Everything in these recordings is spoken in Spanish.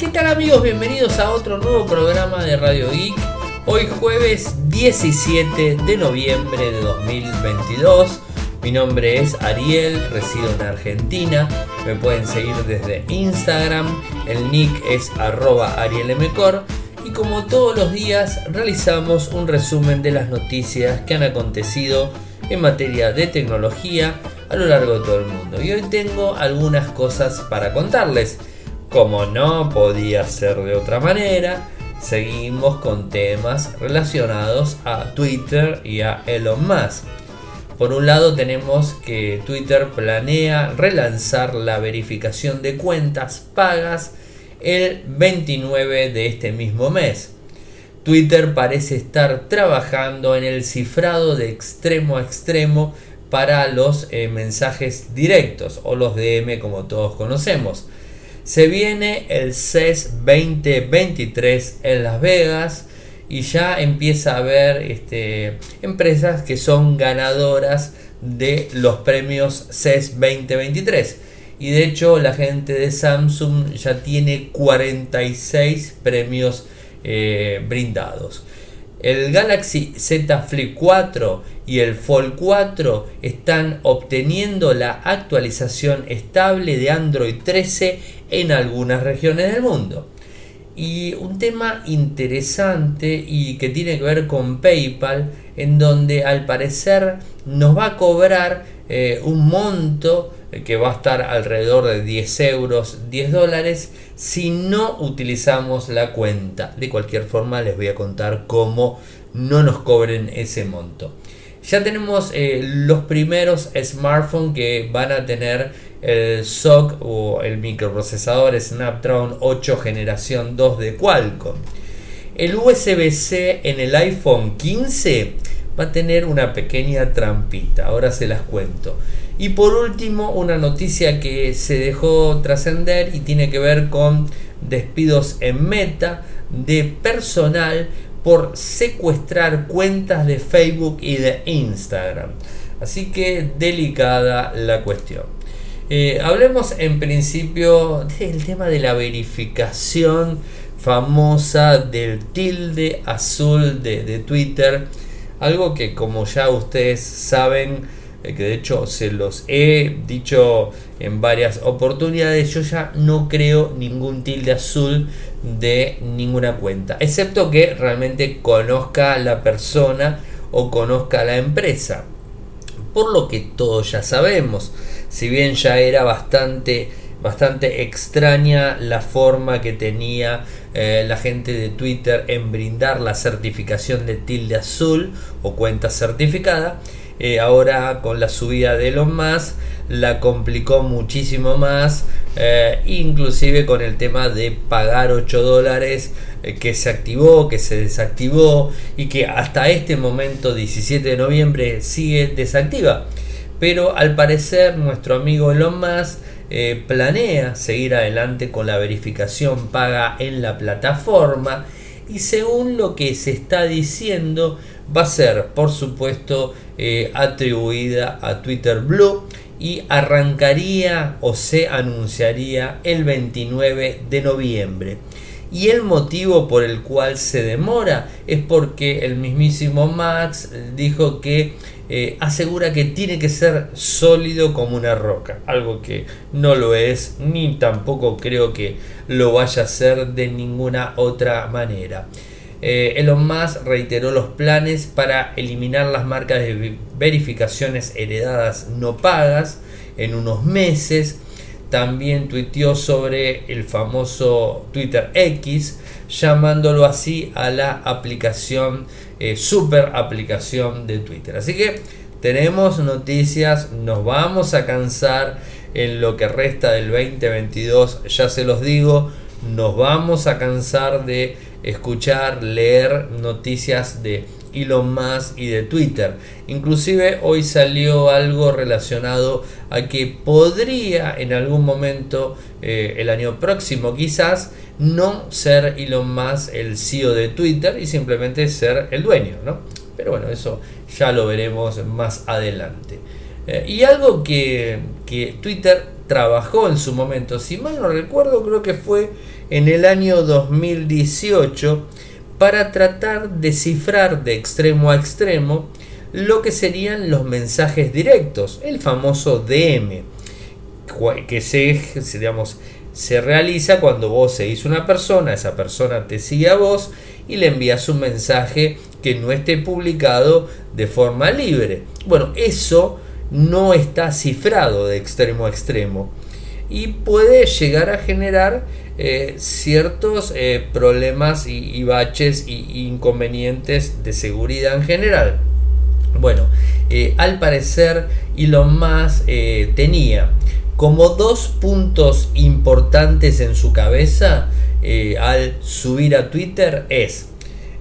¿Qué tal amigos? Bienvenidos a otro nuevo programa de Radio Geek. Hoy jueves 17 de noviembre de 2022. Mi nombre es Ariel, resido en Argentina. Me pueden seguir desde Instagram. El nick es arroba arielmcor. Y como todos los días realizamos un resumen de las noticias que han acontecido en materia de tecnología a lo largo de todo el mundo. Y hoy tengo algunas cosas para contarles. Como no podía ser de otra manera, seguimos con temas relacionados a Twitter y a Elon Musk. Por un lado tenemos que Twitter planea relanzar la verificación de cuentas pagas el 29 de este mismo mes. Twitter parece estar trabajando en el cifrado de extremo a extremo para los eh, mensajes directos o los DM como todos conocemos. Se viene el CES 2023 en Las Vegas y ya empieza a haber este, empresas que son ganadoras de los premios CES 2023. Y de hecho la gente de Samsung ya tiene 46 premios eh, brindados. El Galaxy Z Flip 4 y el Fold 4 están obteniendo la actualización estable de Android 13 en algunas regiones del mundo. Y un tema interesante y que tiene que ver con PayPal, en donde al parecer nos va a cobrar eh, un monto que va a estar alrededor de 10 euros, 10 dólares, si no utilizamos la cuenta. De cualquier forma les voy a contar cómo no nos cobren ese monto. Ya tenemos eh, los primeros smartphones que van a tener el SOC o el microprocesador Snapdragon 8 generación 2 de Qualcomm. El USB-C en el iPhone 15 va a tener una pequeña trampita, ahora se las cuento. Y por último, una noticia que se dejó trascender y tiene que ver con despidos en meta de personal por secuestrar cuentas de Facebook y de Instagram. Así que delicada la cuestión. Eh, hablemos en principio del tema de la verificación famosa del tilde azul de, de Twitter. Algo que como ya ustedes saben eh, que de hecho se los he dicho en varias oportunidades, yo ya no creo ningún tilde azul de ninguna cuenta, excepto que realmente conozca la persona o conozca la empresa. Por lo que todos ya sabemos, si bien ya era bastante bastante extraña la forma que tenía eh, la gente de Twitter en brindar la certificación de tilde azul o cuenta certificada. Eh, ahora con la subida de Elon Musk la complicó muchísimo más, eh, inclusive con el tema de pagar 8 dólares eh, que se activó, que se desactivó y que hasta este momento, 17 de noviembre, sigue desactiva. Pero al parecer nuestro amigo Elon Musk planea seguir adelante con la verificación paga en la plataforma y según lo que se está diciendo va a ser por supuesto eh, atribuida a Twitter Blue y arrancaría o se anunciaría el 29 de noviembre. Y el motivo por el cual se demora es porque el mismísimo Max dijo que eh, asegura que tiene que ser sólido como una roca, algo que no lo es ni tampoco creo que lo vaya a ser de ninguna otra manera. Eh, Elon Musk reiteró los planes para eliminar las marcas de verificaciones heredadas no pagas en unos meses. También tuiteó sobre el famoso Twitter X, llamándolo así a la aplicación, eh, super aplicación de Twitter. Así que tenemos noticias, nos vamos a cansar en lo que resta del 2022, ya se los digo, nos vamos a cansar de escuchar, leer noticias de Elon Musk y de Twitter. Inclusive hoy salió algo relacionado a que podría en algún momento eh, el año próximo quizás no ser Elon Musk el CEO de Twitter y simplemente ser el dueño, ¿no? Pero bueno, eso ya lo veremos más adelante. Eh, y algo que, que Twitter trabajó en su momento, si mal no recuerdo, creo que fue en el año 2018 para tratar de cifrar de extremo a extremo lo que serían los mensajes directos, el famoso DM, que se, digamos, se realiza cuando vos seguís una persona, esa persona te sigue a vos y le envías un mensaje que no esté publicado de forma libre. Bueno, eso no está cifrado de extremo a extremo y puede llegar a generar eh, ciertos eh, problemas y, baches y, inconvenientes de seguridad en general. Bueno, eh, al parecer Elon Musk tenía como dos puntos importantes en su cabeza al subir a Twitter es,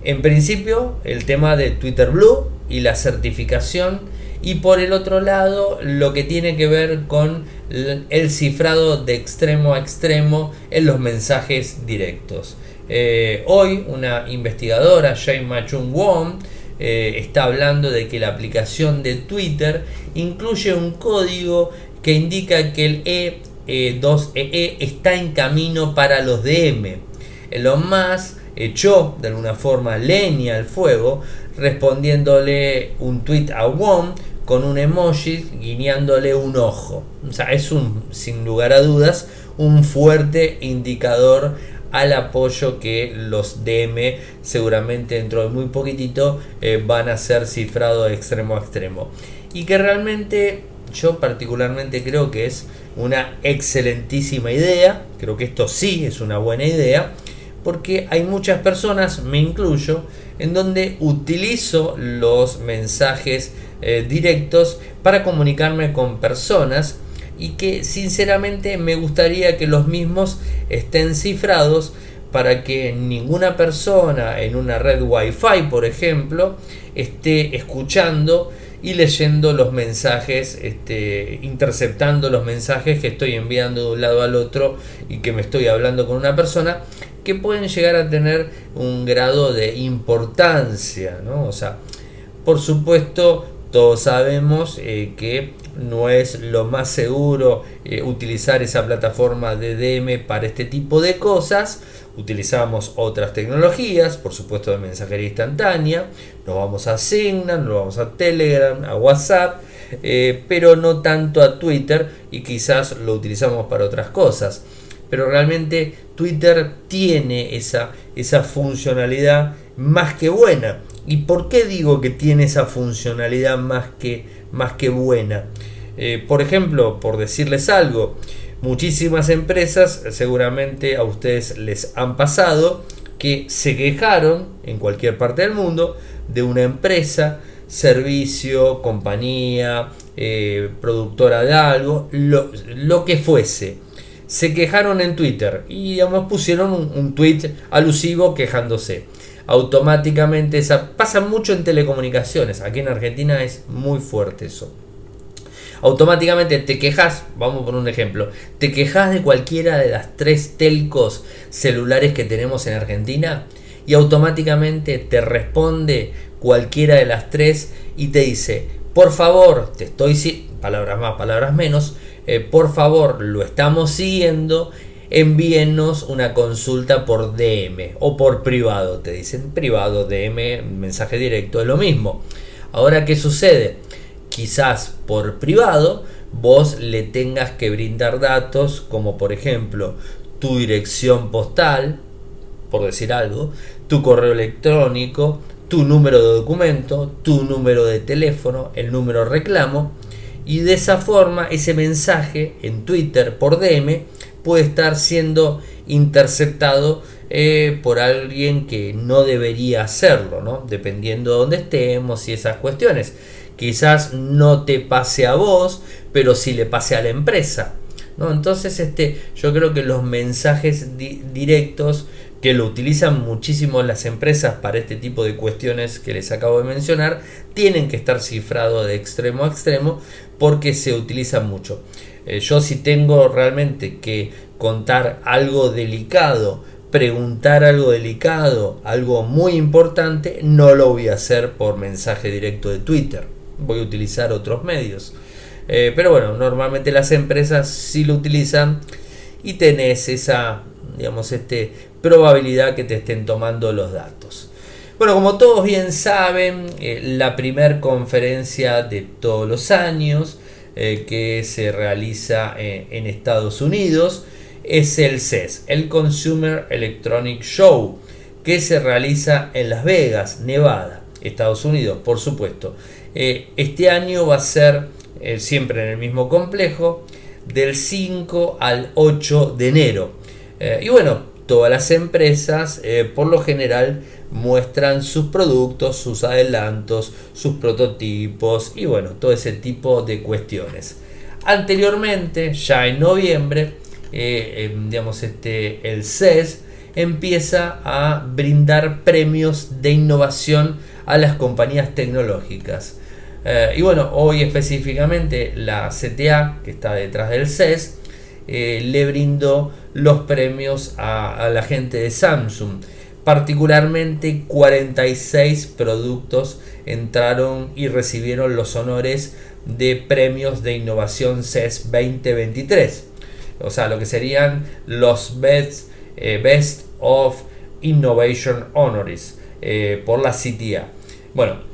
en principio, el tema de Twitter Blue y la certificación y por el otro lado lo que tiene que ver con el cifrado de extremo a extremo en los mensajes directos. Eh, hoy una investigadora, Jane Machung Wong, eh, está hablando de que la aplicación de Twitter incluye un código que indica que el E2EE e está en camino para los DM. Lo más echó de alguna forma leña al fuego respondiéndole un tweet a Wong con un emoji guiñándole un ojo. O sea, es un, sin lugar a dudas, un fuerte indicador al apoyo que los DM seguramente dentro de muy poquitito eh, van a ser cifrados de extremo a extremo. Y que realmente yo particularmente creo que es una excelentísima idea, creo que esto sí es una buena idea, porque hay muchas personas, me incluyo, en donde utilizo los mensajes eh, directos para comunicarme con personas y que sinceramente me gustaría que los mismos estén cifrados para que ninguna persona en una red wifi por ejemplo esté escuchando y leyendo los mensajes, este, interceptando los mensajes que estoy enviando de un lado al otro y que me estoy hablando con una persona que pueden llegar a tener un grado de importancia, ¿no? O sea, por supuesto, todos sabemos eh, que no es lo más seguro eh, utilizar esa plataforma de DM para este tipo de cosas. Utilizamos otras tecnologías, por supuesto de mensajería instantánea. Nos vamos a Signal, nos vamos a Telegram, a WhatsApp, eh, pero no tanto a Twitter y quizás lo utilizamos para otras cosas. Pero realmente Twitter tiene esa, esa funcionalidad más que buena. ¿Y por qué digo que tiene esa funcionalidad más que, más que buena? Eh, por ejemplo, por decirles algo, muchísimas empresas, seguramente a ustedes les han pasado, que se quejaron en cualquier parte del mundo de una empresa, servicio, compañía, eh, productora de algo, lo, que fuese. Se quejaron en Twitter y digamos, pusieron un, un tweet alusivo quejándose automáticamente pasa mucho en telecomunicaciones. Aquí en Argentina es muy fuerte eso. Automáticamente te quejas, vamos por un ejemplo, te quejas de cualquiera de las tres telcos celulares que tenemos en Argentina y automáticamente te responde cualquiera de las tres y te dice, por favor, te estoy, palabras más, palabras menos, eh, por favor, lo estamos siguiendo envíenos una consulta por DM o por privado. Te dicen privado, DM, mensaje directo, es lo mismo. Ahora, ¿qué sucede? Quizás por privado vos le tengas que brindar datos como por ejemplo tu dirección postal, por decir algo, tu correo electrónico, tu número de documento, tu número de teléfono, el número reclamo y de esa forma ese mensaje en Twitter por DM puede estar siendo interceptado eh, por alguien que no debería hacerlo, ¿no? dependiendo de dónde estemos y esas cuestiones. Quizás no te pase a vos, pero sí le pase a la empresa. ¿no? Entonces, este, yo creo que los mensajes directos que lo utilizan muchísimo las empresas para este tipo de cuestiones que les acabo de mencionar, tienen que estar cifrados de extremo a extremo porque se utilizan mucho. Eh, yo si tengo realmente que contar algo delicado, preguntar algo delicado, algo muy importante, no lo voy a hacer por mensaje directo de Twitter. Voy a utilizar otros medios. Eh, pero bueno, normalmente las empresas sí lo utilizan y tenés esa, digamos, este, probabilidad que te estén tomando los datos. Bueno, como todos bien saben, eh, la primer conferencia de todos los años eh, que se realiza eh, en Estados Unidos es el CES, el Consumer Electronic Show, que se realiza en Las Vegas, Nevada, Estados Unidos, por supuesto. este año va a ser siempre en el mismo complejo, del 5 al 8 de enero. y bueno, todas las empresas por lo general muestran sus productos, sus adelantos, sus prototipos y bueno, todo ese tipo de cuestiones. Anteriormente, ya en noviembre, eh, digamos, este, el CES empieza a brindar premios de innovación a las compañías tecnológicas. Eh, y bueno, hoy específicamente la CTA, que está detrás del CES, eh, le brindó los premios a, la gente de Samsung Particularmente 46 productos entraron y recibieron los honores de premios de innovación CES 2023. O sea, lo que serían los Best, eh, best of Innovation Honors eh, por la CTA. Bueno,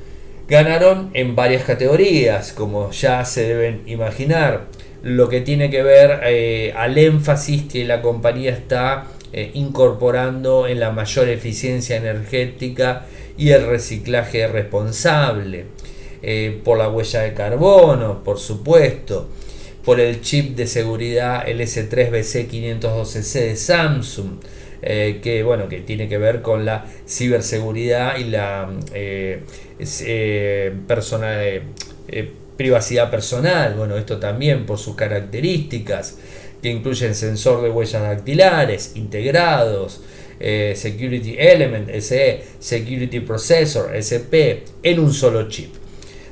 ganaron en varias categorías, como ya se deben imaginar. Lo que tiene que ver eh, al énfasis que la compañía está eh, incorporando en la mayor eficiencia energética y el reciclaje responsable, eh, por la huella de carbono, por supuesto, por el chip de seguridad LS3BC512C de Samsung, eh, que bueno que tiene que ver con la ciberseguridad y la privacidad personal. Bueno, esto también por sus características que incluyen sensor de huellas dactilares integrados, eh, Security Element, SE, Security Processor, SP, en un solo chip.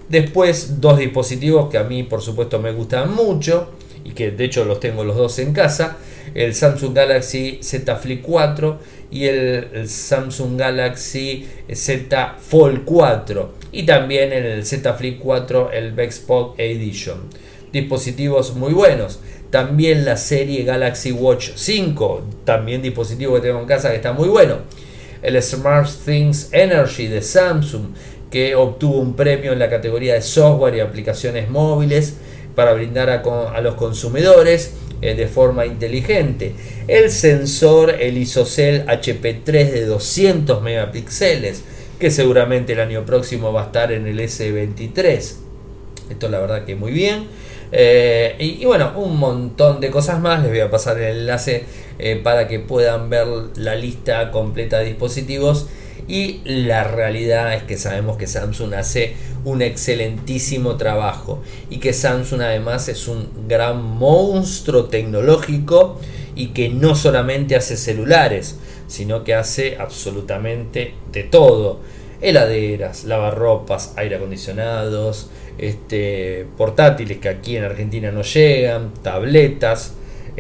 Después dos dispositivos que a mí por supuesto me gustan mucho y que de hecho los tengo los dos en casa, el Samsung Galaxy Z Flip 4 y el, Samsung Galaxy Z Fold 4 y también el Z Flip 4 el Vexpod Edition. Dispositivos muy buenos. También la serie Galaxy Watch 5, también dispositivo que tengo en casa que está muy bueno. El Smart Things Energy de Samsung, que obtuvo un premio en la categoría de software y aplicaciones móviles para brindar a, los consumidores eh, de forma inteligente. El sensor, el ISOCELL HP3 de 200 megapíxeles, que seguramente el año próximo va a estar en el S23. Esto la verdad que muy bien. Eh, y, bueno, un montón de cosas más. Les voy a pasar el enlace eh, para que puedan ver la lista completa de dispositivos. Y la realidad es que sabemos que Samsung hace un excelentísimo trabajo y que Samsung además es un gran monstruo tecnológico y que no solamente hace celulares, sino que hace absolutamente de todo. Heladeras, lavarropas, aire acondicionados, este, portátiles que aquí en Argentina no llegan, tabletas,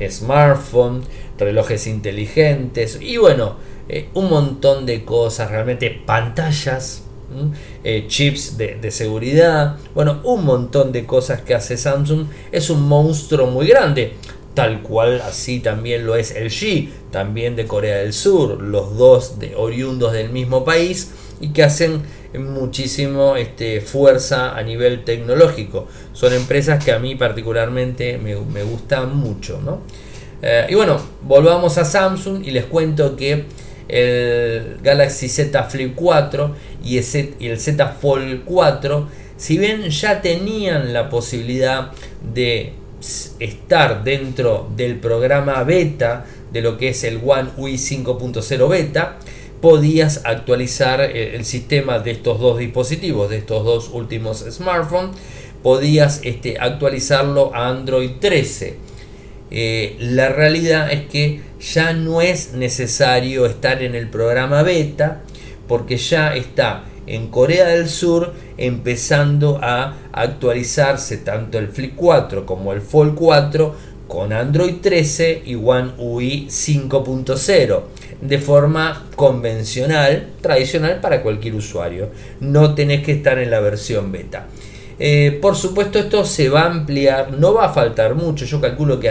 smartphones, relojes inteligentes y bueno, eh, un montón de cosas, realmente pantallas, eh, chips de, seguridad, bueno, un montón de cosas que hace Samsung. Es un monstruo muy grande, tal cual así también lo es el G, también de Corea del Sur, los dos oriundos del mismo país y que hacen muchísimo este, fuerza a nivel tecnológico. Son empresas que a mí particularmente me, gustan mucho. Eh, y bueno, volvamos a Samsung y les cuento que el Galaxy Z Flip 4 y el Z Fold 4, si bien ya tenían la posibilidad de estar dentro del programa beta de lo que es el One UI 5.0 beta, podías actualizar eh, el sistema de estos dos dispositivos, de estos dos últimos smartphones, podías este, actualizarlo a Android 13. Eh, la realidad es que ya no es necesario estar en el programa beta porque ya está en Corea del Sur empezando a actualizarse tanto el Flip 4 como el Fold 4 con Android 13 y One UI 5.0 de forma convencional, tradicional para cualquier usuario. No tenés que estar en la versión beta. Eh, por supuesto esto se va a ampliar, no va a faltar mucho, yo calculo que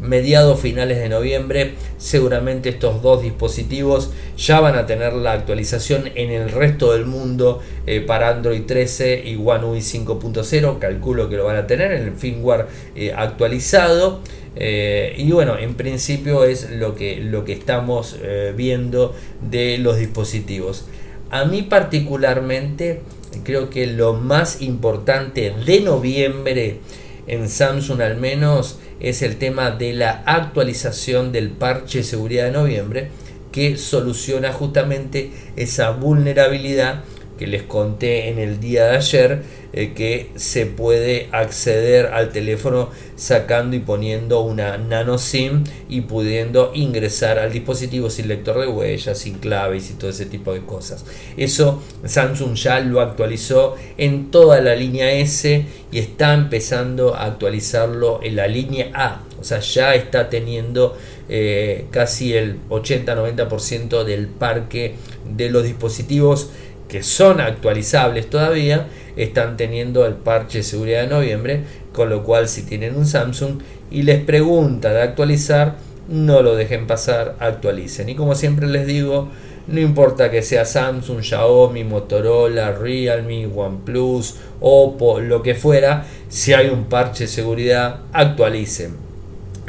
mediados finales de noviembre seguramente estos dos dispositivos ya van a tener la actualización en el resto del mundo eh, para Android 13 y One UI 5.0 calculo que lo van a tener en el firmware eh, actualizado. Y bueno en principio es lo que, lo que estamos viendo de los dispositivos. A mí particularmente creo que lo más importante de noviembre en Samsung al menos es el tema de la actualización del parche de seguridad de noviembre que soluciona justamente esa vulnerabilidad que les conté en el día de ayer eh, que se puede acceder al teléfono sacando y poniendo una nano SIM y pudiendo ingresar al dispositivo sin lector de huellas, sin claves y todo ese tipo de cosas. Eso Samsung ya lo actualizó en toda la línea S y está empezando a actualizarlo en la línea A. O sea, ya está teniendo eh, casi el 80-90% del parque de los dispositivos que son actualizables todavía, están teniendo el parche de seguridad de noviembre, con lo cual si tienen un Samsung y les pregunta de actualizar, no lo dejen pasar, actualicen. Y como siempre les digo, no importa que sea Samsung, Xiaomi, Motorola, Realme, OnePlus, Oppo, lo que fuera, si hay un parche de seguridad, actualicen.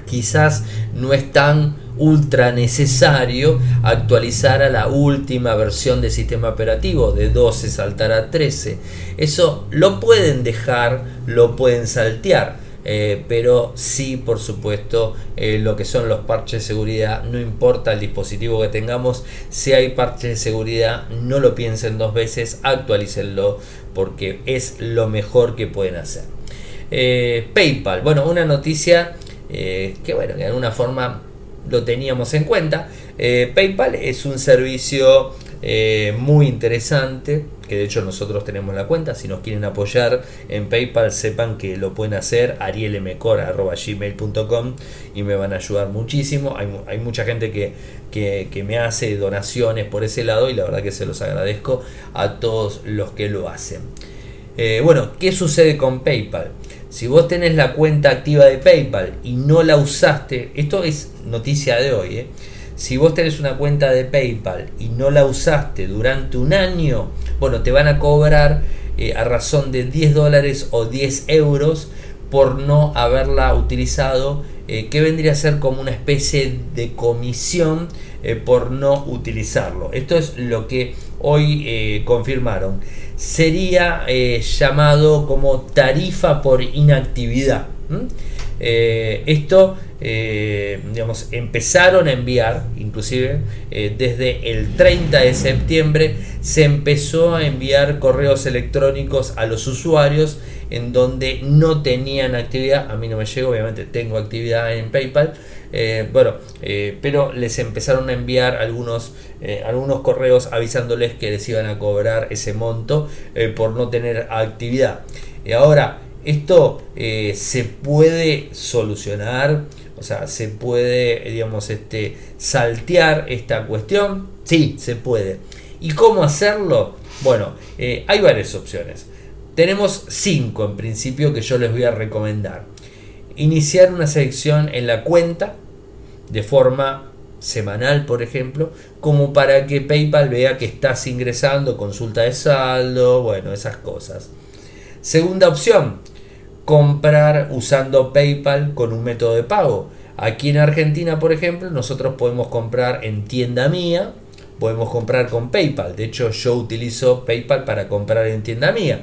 Quizás no es tan ultra necesario actualizar a la última versión del sistema operativo, de 12 saltar a 13. Eso lo pueden dejar, lo pueden saltear. Eh, pero sí, por supuesto, eh, lo que son los parches de seguridad, no importa el dispositivo que tengamos, si hay parches de seguridad, no lo piensen dos veces, actualícenlo porque es lo mejor que pueden hacer. Eh, PayPal, bueno, una noticia que, bueno, de alguna forma lo teníamos en cuenta. Eh, PayPal es un servicio eh, muy interesante, que de hecho nosotros tenemos la cuenta. Si nos quieren apoyar en PayPal, sepan que lo pueden hacer arielemcor.gmail.com y me van a ayudar muchísimo. Hay, mucha gente que, que, me hace donaciones por ese lado y la verdad que se los agradezco a todos los que lo hacen. Eh, bueno, ¿qué sucede con PayPal? Si vos tenés la cuenta activa de PayPal y no la usaste, esto es noticia de hoy, ¿eh? si vos tenés una cuenta de PayPal y no la usaste durante un año, bueno, te van a cobrar eh, a razón de 10 dólares o 10 euros por no haberla utilizado, eh, que vendría a ser como una especie de comisión por no utilizarlo. Esto es lo que hoy confirmaron sería eh, llamado como tarifa por inactividad. Eh, esto, eh, digamos, empezaron a enviar, inclusive desde el 30 de septiembre, se empezó a enviar correos electrónicos a los usuarios en donde no tenían actividad. A mí no me llegó, obviamente tengo actividad en PayPal. Eh, bueno, eh, pero les empezaron a enviar algunos, eh, algunos correos avisándoles que les iban a cobrar ese monto por no tener actividad. y ahora, esto se puede solucionar, o sea, se puede, digamos, este, saltear esta cuestión. Sí, se puede. ¿Y cómo hacerlo? Bueno, hay varias opciones. Tenemos cinco en principio que yo les voy a recomendar iniciar una sección en la cuenta de forma semanal, por ejemplo, como para que PayPal vea que estás ingresando, consulta de saldo, bueno, esas cosas. Segunda opción, comprar usando PayPal con un método de pago. Aquí en Argentina, por ejemplo, nosotros podemos comprar en tienda mía, podemos comprar con PayPal. De hecho, yo utilizo PayPal para comprar en tienda mía.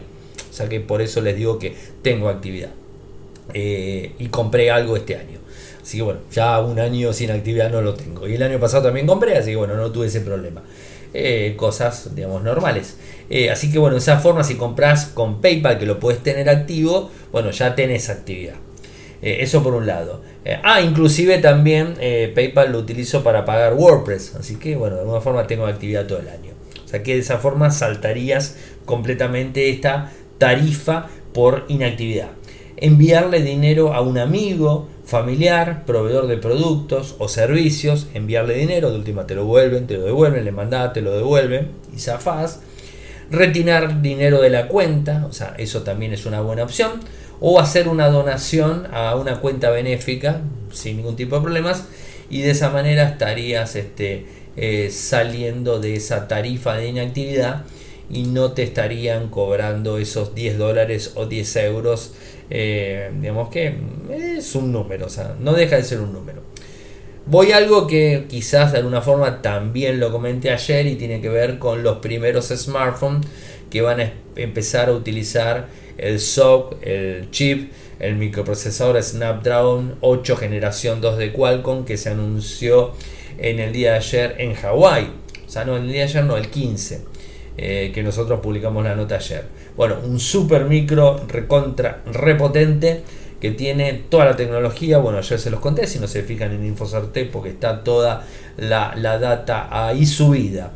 O sea que por eso les digo que tengo actividad. Eh, y compré algo este año. Así que bueno, ya un año sin actividad no lo tengo. Y el año pasado también compré, así que bueno, no tuve ese problema. Eh, cosas, digamos, normales. Eh, así que bueno, de esa forma, si compras con PayPal, que lo puedes tener activo, bueno, ya tenés actividad. eso por un lado. ah, inclusive también PayPal lo utilizo para pagar WordPress. Así que bueno, de alguna forma tengo actividad todo el año. O sea que de esa forma saltarías completamente esta tarifa por inactividad enviarle dinero a un amigo, familiar, proveedor de productos o servicios, enviarle dinero, de última te lo vuelven, te lo devuelven, le mandás, te lo devuelven y zafás. retirar dinero de la cuenta, o sea, eso también es una buena opción, o hacer una donación a una cuenta benéfica sin ningún tipo de problemas y de esa manera estarías este, eh, saliendo de esa tarifa de inactividad y no te estarían cobrando esos 10 dólares o 10 euros. Eh, digamos que es un número, o sea, no deja de ser un número. Voy a algo que quizás de alguna forma también lo comenté ayer y tiene que ver con los primeros smartphones que van a empezar a utilizar el SOC, el chip, el microprocesador Snapdragon 8 generación 2 de Qualcomm que se anunció en el día de ayer en Hawái. O sea, no, en el día de ayer no, el 15. Eh, que nosotros publicamos la nota ayer. Bueno, un super micro recontra repotente que tiene toda la tecnología. Bueno, ayer se los conté, si no se fijan en Infosarte, porque está toda la, data ahí subida.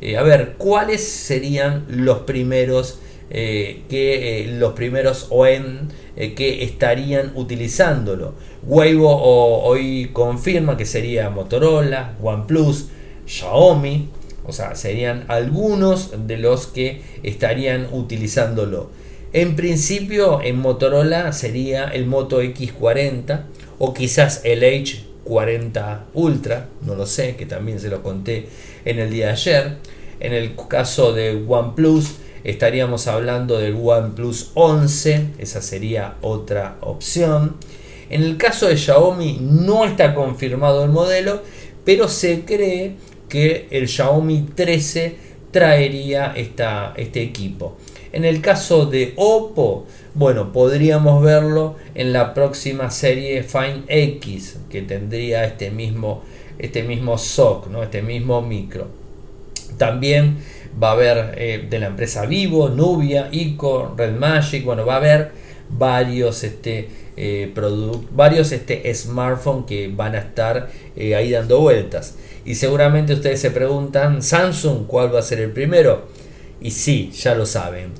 Eh, a ver, ¿cuáles serían los primeros eh, que los primeros OEM que estarían utilizándolo? Weibo hoy confirma que sería Motorola, OnePlus, Xiaomi, o sea, serían algunos de los que estarían utilizándolo. En principio, en Motorola sería el Moto X40 o quizás el H40 Ultra, no lo sé, que también se lo conté en el día de ayer. En el caso de OnePlus, estaríamos hablando del OnePlus 11, esa sería otra opción. En el caso de Xiaomi no está confirmado el modelo, pero se cree que el Xiaomi 13 traería esta, este equipo. En el caso de Oppo, bueno, podríamos verlo en la próxima serie Find X, que tendría este mismo, este mismo SOC, ¿no? este mismo micro. También va a haber eh, de la empresa Vivo, Nubia, Ico, Red Magic, bueno, va a haber varios este, eh, varios este, smartphones que van a estar eh, ahí dando vueltas. Y seguramente ustedes se preguntan, Samsung, ¿cuál va a ser el primero? Y sí, ya lo saben.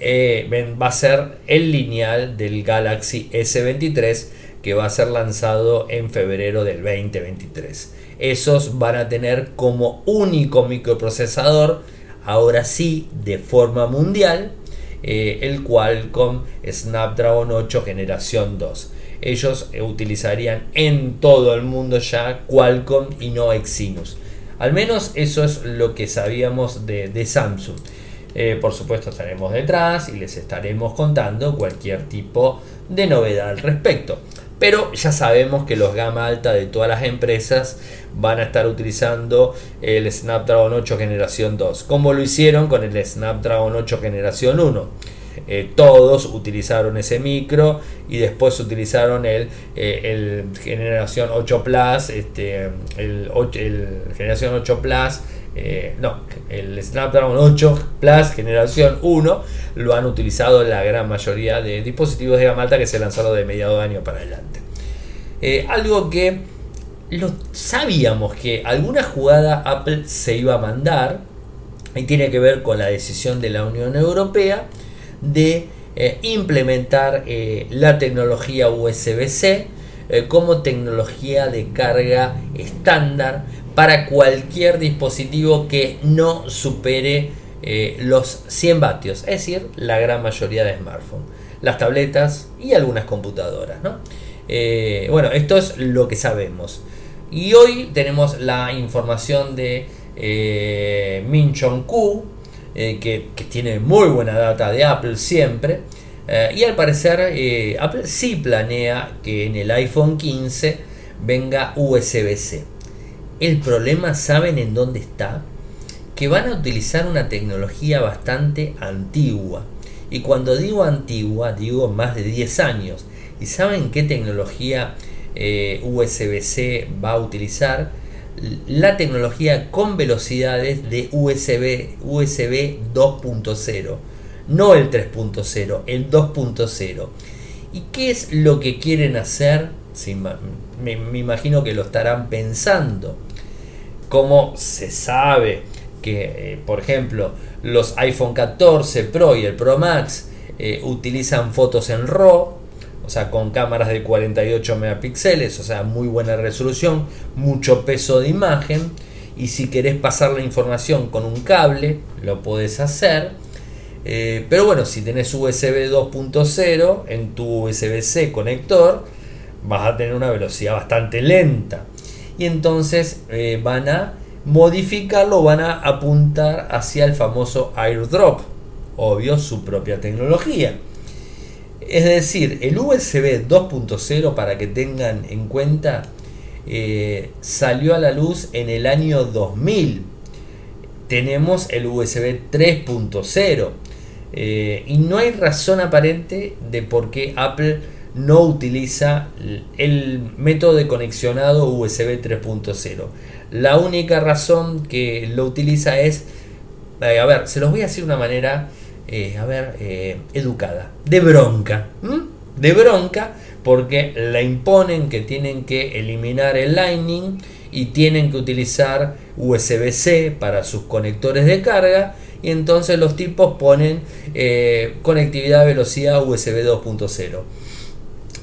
Eh, va a ser el lineal del Galaxy S23 que va a ser lanzado en febrero del 2023. Esos van a tener como único microprocesador, ahora sí, de forma mundial, eh, el Qualcomm Snapdragon 8 generación 2 ellos utilizarían en todo el mundo ya Qualcomm y no Exynos. Al menos eso es lo que sabíamos de, Samsung. Eh, por supuesto estaremos detrás y les estaremos contando cualquier tipo de novedad al respecto. Pero ya sabemos que los gama alta de todas las empresas van a estar utilizando el Snapdragon 8 generación 2, como lo hicieron con el Snapdragon 8 generación 1. Eh, todos utilizaron ese micro y después utilizaron el, eh, generación 8 Plus, este, el, generación 8 Plus, eh, no, el Snapdragon 8 Plus generación 1 lo han utilizado la gran mayoría de dispositivos de gama alta que se lanzaron de mediado de año para adelante. algo que lo sabíamos que alguna jugada Apple se iba a mandar y tiene que ver con la decisión de la Unión Europea de eh, implementar eh, la tecnología USB-C eh, como tecnología de carga estándar para cualquier dispositivo que no supere los 100 vatios, es decir, la gran mayoría de smartphones, las tabletas y algunas computadoras. bueno, esto es lo que sabemos. Y hoy tenemos la información de Min Chong-ku, eh, que, tiene muy buena data de Apple siempre. Eh, y al parecer eh, Apple sí planea que en el iPhone 15 venga USB-C. El problema, ¿saben en dónde está? Que van a utilizar una tecnología bastante antigua. Y cuando digo antigua, digo más de 10 años. ¿Y saben qué tecnología USB-C va a utilizar? la tecnología con velocidades de USB, USB 2.0, no el 3.0, el 2.0. ¿Y qué es lo que quieren hacer? me, me, imagino que lo estarán pensando. Como se sabe que, eh, por ejemplo, los iPhone 14 Pro y el Pro Max eh, utilizan fotos en RAW, o sea, con cámaras de 48 megapíxeles, o sea, muy buena resolución, mucho peso de imagen. Y si querés pasar la información con un cable, lo podés hacer. Eh, pero bueno, si tenés USB 2.0 en tu USB-C conector, vas a tener una velocidad bastante lenta. Y entonces van a modificarlo, van a apuntar hacia el famoso airdrop. Obvio, su propia tecnología. Es decir, el USB 2.0, para que tengan en cuenta, eh, salió a la luz en el año 2000. Tenemos el USB 3.0. Eh, y no hay razón aparente de por qué Apple no utiliza el método de conexionado USB 3.0. La única razón que lo utiliza es, eh, a ver, se los voy a decir de una manera, eh, a ver, educada, de bronca, de bronca, porque le imponen que tienen que eliminar el Lightning y tienen que utilizar USB-C para sus conectores de carga y entonces los tipos ponen eh, conectividad a velocidad USB 2.0.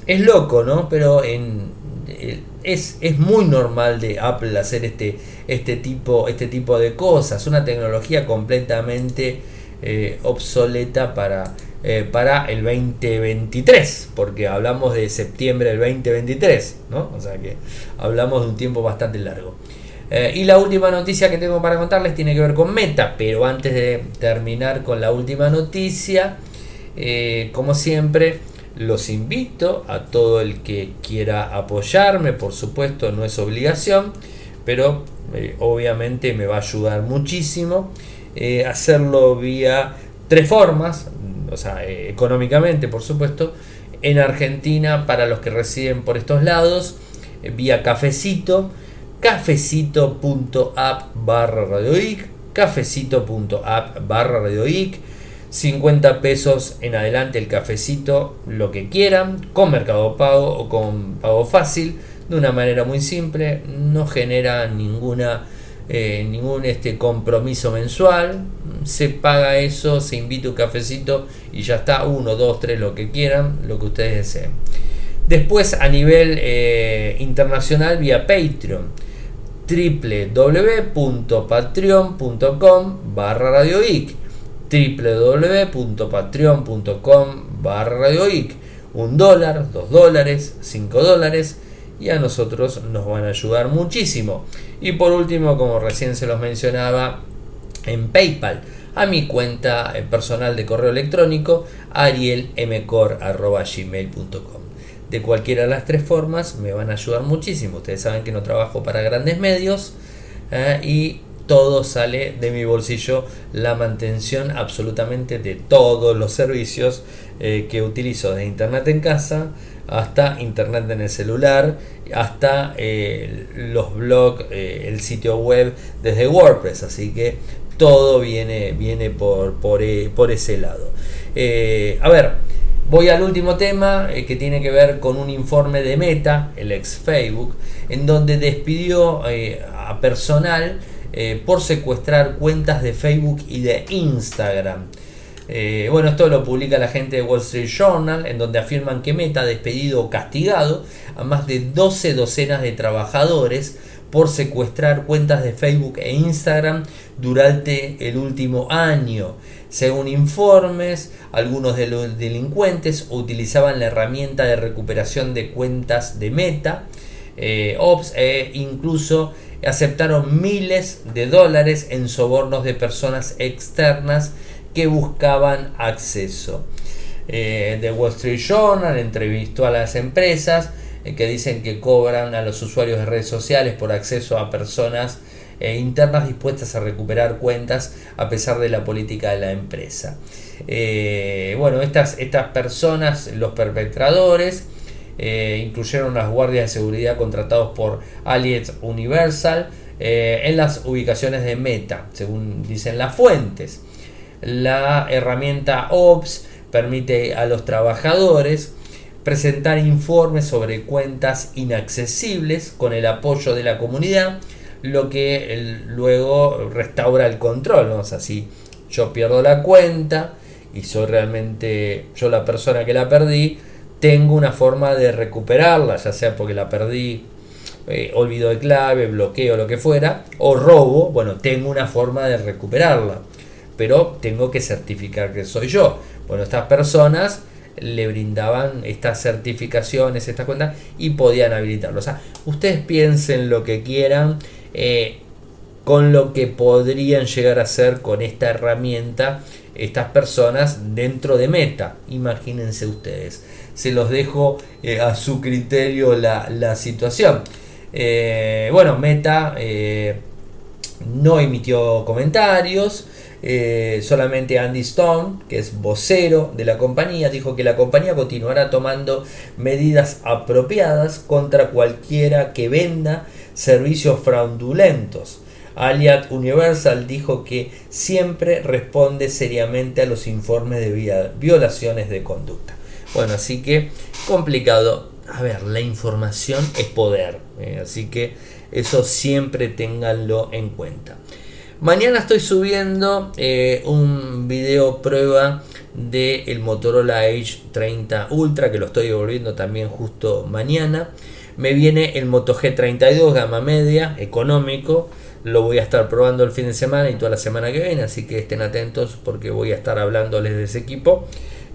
Es loco, ¿no? Pero en, eh, es, muy normal de Apple hacer este, este, tipo, este tipo de cosas. Una tecnología completamente eh, obsoleta para, para el 2023, porque hablamos de septiembre del 2023, ¿no? O sea que hablamos de un tiempo bastante largo. Eh, y la última noticia que tengo para contarles tiene que ver con Meta, pero antes de terminar con la última noticia, eh, como siempre, los invito a todo el que quiera apoyarme, por supuesto no es obligación, pero eh, obviamente me va a ayudar muchísimo hacerlo vía tres formas, o sea, económicamente por supuesto, en Argentina para los que residen por estos lados, vía cafecito, cafecito.app barra radioic, cafecito.app barra radioic, 50 pesos en adelante el cafecito, lo que quieran, con mercado pago o con pago fácil, de una manera muy simple, no genera ninguna eh, ningún este compromiso mensual, se paga eso, se invita un cafecito y ya está, uno, dos, tres, lo que quieran, lo que ustedes deseen. Después a nivel eh, internacional vía Patreon www.patreon.com barra radioic www.patreon.com barra un dólar, dos dólares, cinco dólares y a nosotros nos van a ayudar muchísimo. Y por último como recién se los mencionaba en PayPal a mi cuenta personal de correo electrónico arielmcor.gmail.com de cualquiera de las tres formas me van a ayudar muchísimo. Ustedes saben que no trabajo para grandes medios eh, y todo sale de mi bolsillo la mantención absolutamente de todos los servicios eh, que utilizo de internet en casa hasta internet en el celular hasta eh, los blogs el sitio web desde WordPress. Así que todo viene viene por, por, por ese lado. A ver Voy al último tema eh, que tiene que ver con un informe de Meta, el ex Facebook, en donde despidió eh, a personal eh, por secuestrar cuentas de Facebook y de Instagram. bueno, esto lo publica la gente de Wall Street Journal, en donde afirman que Meta ha despedido o castigado a más de 12 docenas de trabajadores por secuestrar cuentas de Facebook e Instagram durante el último año. Según informes, algunos de los delincuentes utilizaban la herramienta de recuperación de cuentas de Meta, eh, Ops, e incluso aceptaron miles de dólares en sobornos de personas externas que buscaban acceso. Eh, The Wall Street Journal entrevistó a las empresas eh, que dicen que cobran a los usuarios de redes sociales por acceso a personas eh, internas dispuestas a recuperar cuentas a pesar de la política de la empresa. Eh, bueno, estas, estas personas, los perpetradores, incluyeron las guardias de seguridad contratados por Allied Universal en las ubicaciones de Meta, según dicen las fuentes. La herramienta OPS permite a los trabajadores presentar informes sobre cuentas inaccesibles con el apoyo de la comunidad, lo que luego restaura el control. O sea, si yo pierdo la cuenta y soy realmente yo la persona que la perdí, tengo una forma de recuperarla, ya sea porque la perdí, eh, olvido de clave, bloqueo, lo que fuera, o robo, bueno, tengo una forma de recuperarla. pero tengo que certificar que soy yo. Bueno, estas personas le brindaban estas certificaciones, estas cuentas y podían habilitarlo. O sea, ustedes piensen lo que quieran eh, con lo que podrían llegar a hacer con esta herramienta estas personas dentro de Meta. Imagínense ustedes. Se los dejo eh, a su criterio la, situación. Eh, bueno, Meta no emitió comentarios. Eh, solamente Andy Stone, que es vocero de la compañía, dijo que la compañía continuará tomando medidas apropiadas contra cualquiera que venda servicios fraudulentos. Aliat Universal dijo que siempre responde seriamente a los informes de violaciones de conducta. Bueno, así que complicado. A ver, la información es poder. Eh, así que eso siempre ténganlo en cuenta. Mañana estoy subiendo eh, un video prueba del el Motorola Edge 30 Ultra que lo estoy devolviendo también justo mañana. Me viene el Moto G32 gama media, económico. Lo voy a estar probando el fin de semana y toda la semana que viene, así que estén atentos porque voy a estar hablándoles de ese equipo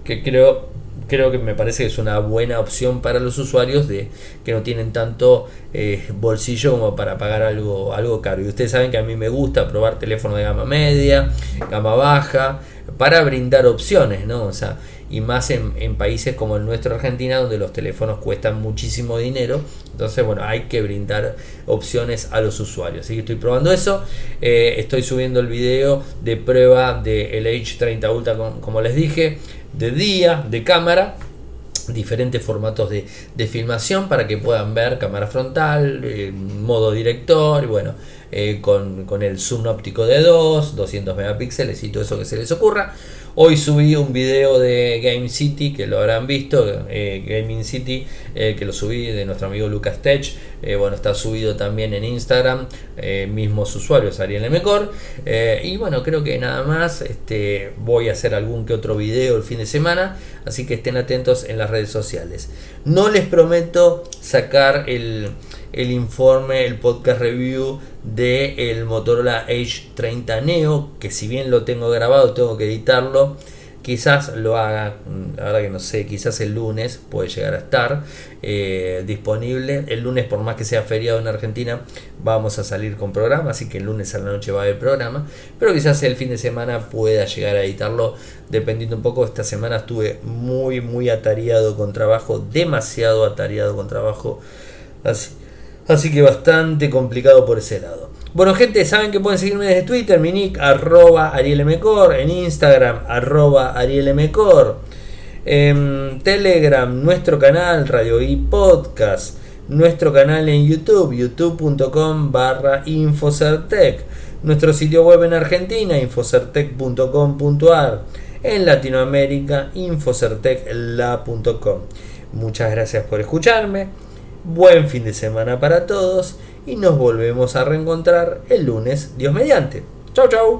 que creo creo que me parece que es una buena opción para los usuarios de que no tienen tanto eh, bolsillo como para pagar algo, algo caro. Y ustedes saben que a mí me gusta probar teléfonos de gama media, gama baja, para brindar opciones, ¿no? O sea, y más en, países como el nuestro Argentina, donde los teléfonos cuestan muchísimo dinero. Entonces, bueno, hay que brindar opciones a los usuarios. Así que estoy probando eso. Eh, estoy subiendo el video de prueba del H30 Ultra, como les dije de día, de cámara, diferentes formatos de, filmación para que puedan ver cámara frontal, eh, modo director, y bueno, eh, con, con, el zoom óptico de 2, 200 megapíxeles y todo eso que se les ocurra. Hoy subí un video de Game City, que lo habrán visto, eh, Gaming City, eh, que lo subí de nuestro amigo Lucas Tech. Eh, bueno, está subido también en Instagram, mismos usuarios, Ariel Mecor. y bueno, creo que nada más. Este, voy a hacer algún que otro video el fin de semana, así que estén atentos en las redes sociales. No les prometo sacar el el informe, el podcast review de el Motorola Edge 30 Neo, que si bien lo tengo grabado, tengo que editarlo. Quizás lo haga, verdad que no sé, quizás el lunes puede llegar a estar eh, disponible. El lunes, por más que sea feriado en Argentina, vamos a salir con programa, así que el lunes a la noche va a haber programa. Pero quizás el fin de semana pueda llegar a editarlo, dependiendo un poco. Esta semana estuve muy, muy atareado con trabajo, demasiado atareado con trabajo. Así, Así que bastante complicado por ese lado. Bueno, gente, saben que pueden seguirme desde Twitter, mi nick, arroba arielmcor, en Instagram, arroba arielmcor, en Telegram, nuestro canal, Radio y Podcast, nuestro canal en YouTube, youtube.com barra Infocertec, nuestro sitio web en Argentina, infocertec.com.ar, en Latinoamérica, infocertecla.com. Muchas gracias por escucharme. Buen fin de semana para todos y nos volvemos a reencontrar el lunes, Dios mediante. Chau, chau.